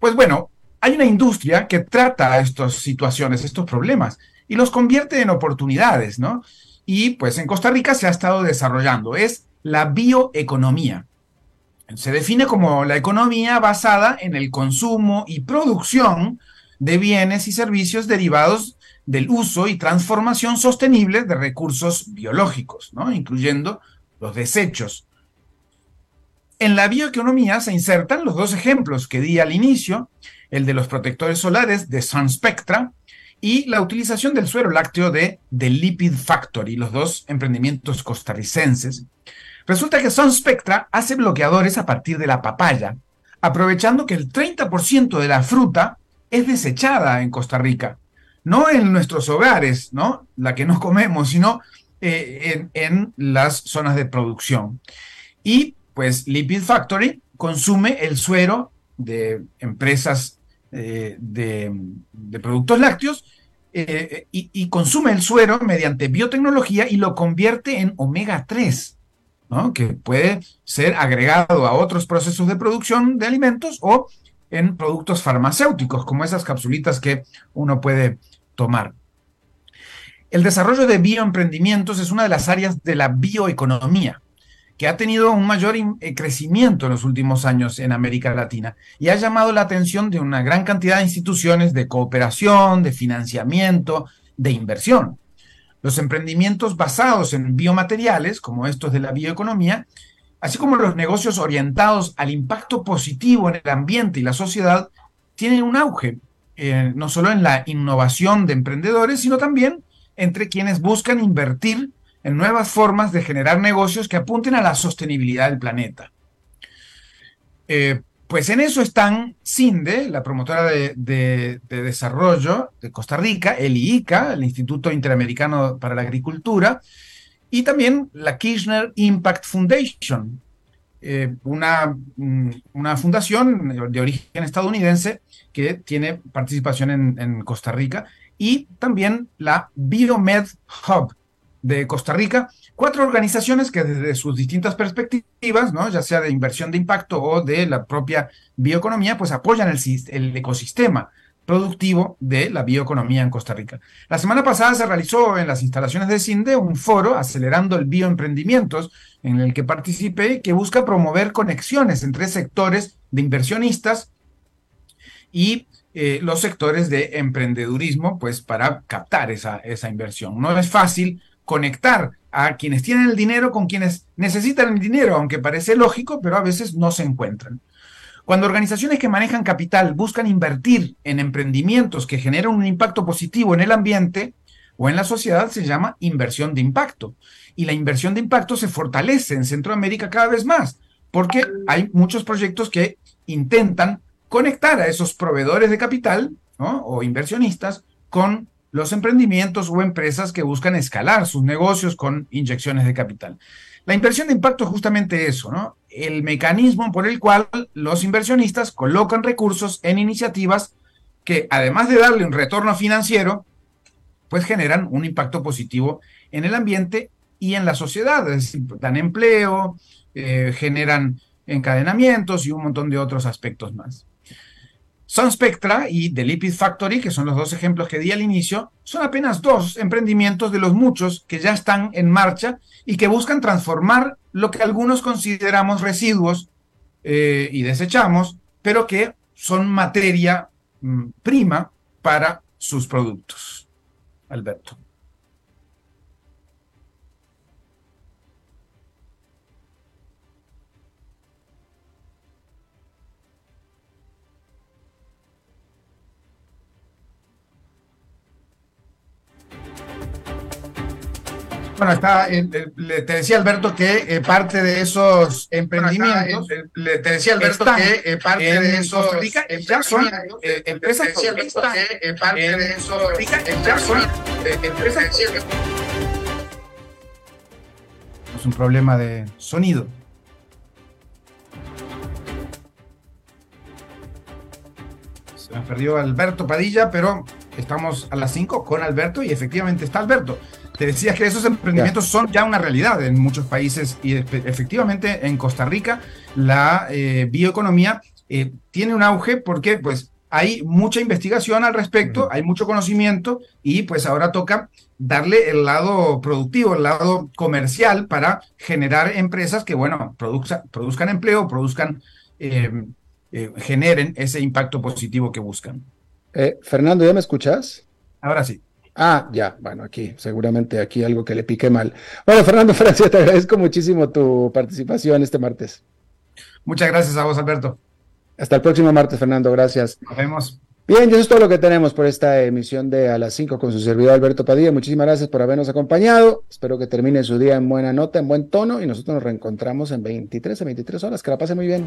Pues bueno, hay una industria que trata estas situaciones, estos problemas, y los convierte en oportunidades, ¿no? Y pues en Costa Rica se ha estado desarrollando, es la bioeconomía. Se define como la economía basada en el consumo y producción de bienes y servicios derivados del uso y transformación sostenible de recursos biológicos, ¿no? incluyendo los desechos. En la bioeconomía se insertan los dos ejemplos que di al inicio, el de los protectores solares de Sun Spectra y la utilización del suero lácteo de The Lipid Factory, los dos emprendimientos costarricenses, Resulta que Sun Spectra hace bloqueadores a partir de la papaya, aprovechando que el 30% de la fruta es desechada en Costa Rica. No en nuestros hogares, ¿no? La que nos comemos, sino eh, en, las zonas de producción. Y pues Lipid Factory consume el suero de empresas eh, de, productos lácteos eh, y, consume el suero mediante biotecnología y lo convierte en omega 3 que puede ser agregado a otros procesos de producción de alimentos o en productos farmacéuticos, como esas capsulitas que uno puede tomar. El desarrollo de bioemprendimientos es una de las áreas de la bioeconomía que ha tenido un mayor eh, crecimiento en los últimos años en América Latina y ha llamado la atención de una gran cantidad de instituciones de cooperación, de financiamiento, de inversión. Los emprendimientos basados en biomateriales, como estos de la bioeconomía, así como los negocios orientados al impacto positivo en el ambiente y la sociedad, tienen un auge, eh, no solo en la innovación de emprendedores, sino también entre quienes buscan invertir en nuevas formas de generar negocios que apunten a la sostenibilidad del planeta. Eh, pues en eso están CINDE, la promotora de, desarrollo de Costa Rica, el IICA, el Instituto Interamericano para la Agricultura, y también la Kirchner Impact Foundation, eh, una, mm, una, fundación de origen estadounidense que tiene participación en, en Costa Rica, y también la Biomed Hub de Costa Rica, cuatro organizaciones que desde sus distintas perspectivas, ¿no? ya sea de inversión de impacto o de la propia bioeconomía, pues apoyan el, el ecosistema productivo de la bioeconomía en Costa Rica. La semana pasada se realizó en las instalaciones de CINDE un foro acelerando el bioemprendimientos en el que participé que busca promover conexiones entre sectores de inversionistas y eh, los sectores de emprendedurismo, pues para captar esa, esa inversión. No es fácil conectar a quienes tienen el dinero con quienes necesitan el dinero, aunque parece lógico, pero a veces no se encuentran. Cuando organizaciones que manejan capital buscan invertir en emprendimientos que generan un impacto positivo en el ambiente o en la sociedad, se llama inversión de impacto. Y la inversión de impacto se fortalece en Centroamérica cada vez más, porque hay muchos proyectos que intentan conectar a esos proveedores de capital o inversionistas con los emprendimientos o empresas que buscan escalar sus negocios con inyecciones de capital. La inversión de impacto es justamente eso, ¿no? El mecanismo por el cual los inversionistas colocan recursos en iniciativas que, además de darle un retorno financiero, pues generan un impacto positivo en el ambiente y en la sociedad, es decir, dan empleo, eh, generan encadenamientos y un montón de otros aspectos más. Sun Spectra y The Lipid Factory, que son los dos ejemplos que di al inicio, son apenas dos emprendimientos de los muchos que ya están en marcha y que buscan transformar lo que algunos consideramos residuos eh, y desechamos, pero que son materia mm, prima para sus productos. Alberto. Bueno, está, te decía Alberto que parte de esos emprendimientos, te decía Alberto que parte de esos ya son empresas que parte de esos ya son empresas es un problema de sonido. Se me perdió Alberto Padilla, pero estamos a las 5 con Alberto y efectivamente está Alberto. Te decías que esos emprendimientos son ya una realidad en muchos países y efectivamente en Costa Rica la eh, bioeconomía eh, tiene un auge porque pues hay mucha investigación al respecto, hay mucho conocimiento y pues ahora toca darle el lado productivo, el lado comercial para generar empresas que, bueno, produzcan empleo, produzcan, eh, generen ese impacto positivo que buscan. Fernando, ¿ya me escuchas? Ahora sí. Ah, ya, bueno, aquí, seguramente aquí algo que le pique mal. Bueno, Fernando Francia, te agradezco muchísimo tu participación este martes. Muchas gracias a vos, Alberto. Hasta el próximo martes, Fernando, gracias. Nos vemos. Bien, eso es todo lo que tenemos por esta emisión de A las 5 con su servidor Alberto Padilla. Muchísimas gracias por habernos acompañado. Espero que termine su día en buena nota, en buen tono, y nosotros nos reencontramos en 23 a 23 horas. Que la pase muy bien